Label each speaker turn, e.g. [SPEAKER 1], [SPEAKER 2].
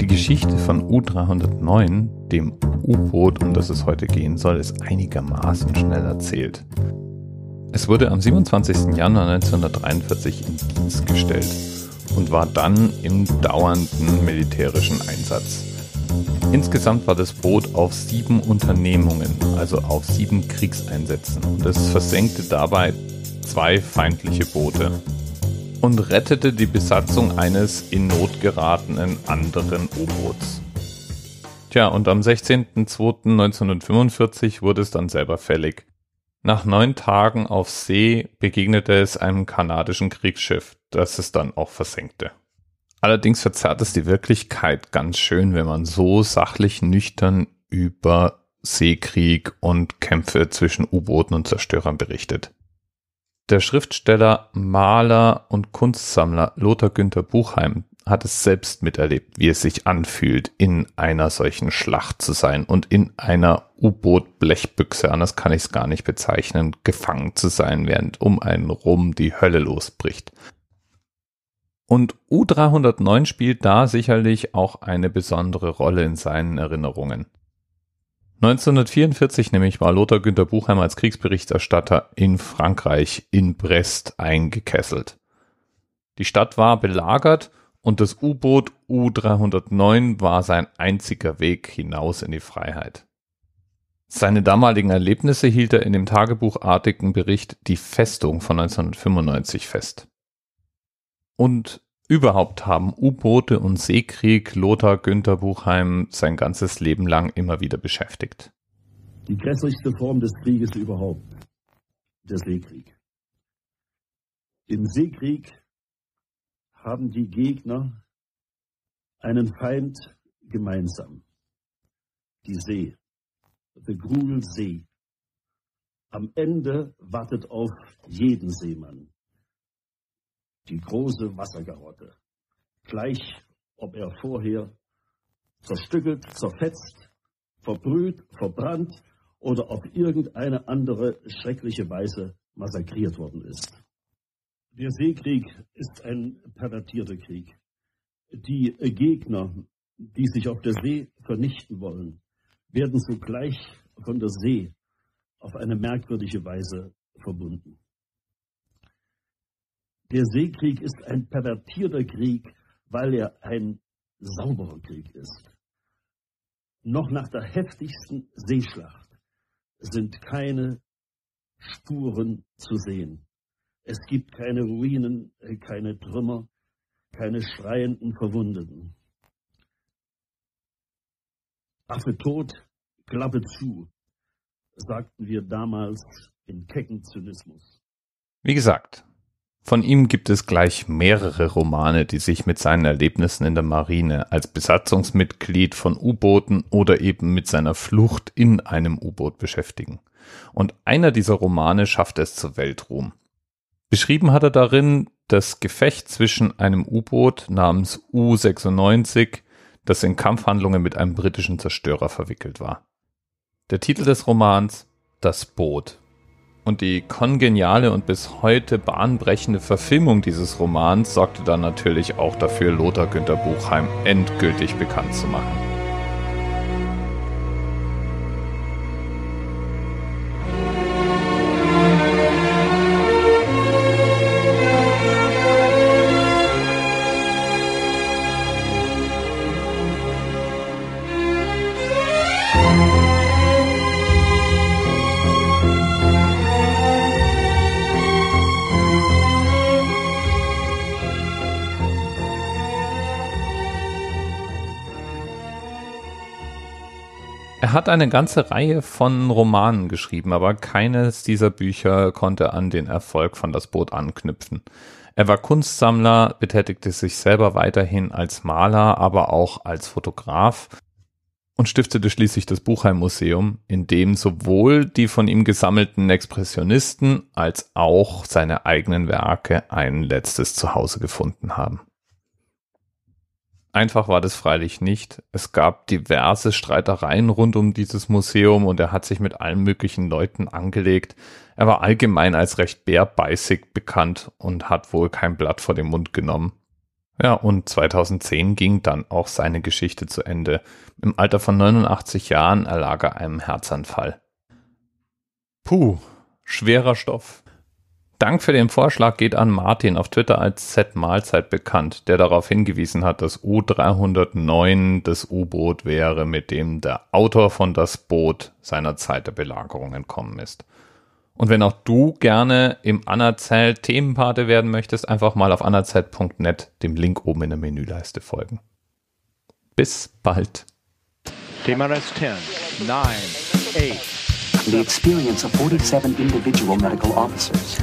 [SPEAKER 1] Die Geschichte von U-309, dem U-Boot, um das es heute gehen soll, ist einigermaßen schnell erzählt. Es wurde am 27. Januar 1943 in Dienst gestellt und war dann im dauernden militärischen Einsatz. Insgesamt war das Boot auf sieben Unternehmungen, also auf sieben Kriegseinsätzen und es versenkte dabei zwei feindliche Boote und rettete die Besatzung eines in Not geratenen anderen U-Boots. Tja, und am 16.02.1945 wurde es dann selber fällig. Nach neun Tagen auf See begegnete es einem kanadischen Kriegsschiff, das es dann auch versenkte. Allerdings verzerrt es die Wirklichkeit ganz schön, wenn man so sachlich nüchtern über Seekrieg und Kämpfe zwischen U-Booten und Zerstörern berichtet. Der Schriftsteller, Maler und Kunstsammler Lothar Günther Buchheim hat es selbst miterlebt, wie es sich anfühlt, in einer solchen Schlacht zu sein und in einer U-Boot-Blechbüchse, anders kann ich es gar nicht bezeichnen, gefangen zu sein, während um einen rum die Hölle losbricht. Und U309 spielt da sicherlich auch eine besondere Rolle in seinen Erinnerungen. 1944 nämlich war Lothar Günther Buchheim als Kriegsberichterstatter in Frankreich in Brest eingekesselt. Die Stadt war belagert und das U-Boot U309 war sein einziger Weg hinaus in die Freiheit. Seine damaligen Erlebnisse hielt er in dem tagebuchartigen Bericht Die Festung von 1995 fest. Und überhaupt haben U-Boote und Seekrieg Lothar Günther Buchheim sein ganzes Leben lang immer wieder beschäftigt.
[SPEAKER 2] Die grässlichste Form des Krieges überhaupt, der Seekrieg. Im Seekrieg haben die Gegner einen Feind gemeinsam. Die See, the Gruel See. Am Ende wartet auf jeden Seemann die große Wassergarotte. Gleich, ob er vorher zerstückelt, zerfetzt, verbrüht, verbrannt oder auf irgendeine andere schreckliche Weise massakriert worden ist. Der Seekrieg ist ein pervertierter Krieg. Die Gegner, die sich auf der See vernichten wollen, werden sogleich von der See auf eine merkwürdige Weise verbunden. Der Seekrieg ist ein pervertierter Krieg, weil er ein sauberer Krieg ist. Noch nach der heftigsten Seeschlacht sind keine Spuren zu sehen. Es gibt keine Ruinen, keine Trümmer, keine schreienden Verwundeten. Affe tot, Klappe zu, sagten wir damals in kecken Zynismus.
[SPEAKER 1] Wie gesagt, von ihm gibt es gleich mehrere Romane, die sich mit seinen Erlebnissen in der Marine als Besatzungsmitglied von U-Booten oder eben mit seiner Flucht in einem U-Boot beschäftigen. Und einer dieser Romane schafft es zur Weltruhm. Beschrieben hat er darin das Gefecht zwischen einem U-Boot namens U-96, das in Kampfhandlungen mit einem britischen Zerstörer verwickelt war. Der Titel des Romans Das Boot und die kongeniale und bis heute bahnbrechende Verfilmung dieses Romans sorgte dann natürlich auch dafür, Lothar Günther Buchheim endgültig bekannt zu machen. Er hat eine ganze Reihe von Romanen geschrieben, aber keines dieser Bücher konnte an den Erfolg von Das Boot anknüpfen. Er war Kunstsammler, betätigte sich selber weiterhin als Maler, aber auch als Fotograf und stiftete schließlich das Buchheim Museum, in dem sowohl die von ihm gesammelten Expressionisten als auch seine eigenen Werke ein letztes Zuhause gefunden haben. Einfach war das freilich nicht. Es gab diverse Streitereien rund um dieses Museum und er hat sich mit allen möglichen Leuten angelegt. Er war allgemein als recht bärbeißig bekannt und hat wohl kein Blatt vor den Mund genommen. Ja, und 2010 ging dann auch seine Geschichte zu Ende. Im Alter von 89 Jahren erlag er einem Herzanfall. Puh, schwerer Stoff. Dank für den Vorschlag geht an Martin auf Twitter als Z-Mahlzeit bekannt, der darauf hingewiesen hat, dass U309 das U-Boot wäre, mit dem der Autor von Das Boot seiner Zeit der Belagerung entkommen ist. Und wenn auch du gerne im Anerzählt Themenpate werden möchtest, einfach mal auf anerzählt.net dem Link oben in der Menüleiste folgen. Bis bald.
[SPEAKER 3] Thema Rest 10, 9, 8.
[SPEAKER 4] The experience of 47 individual medical officers.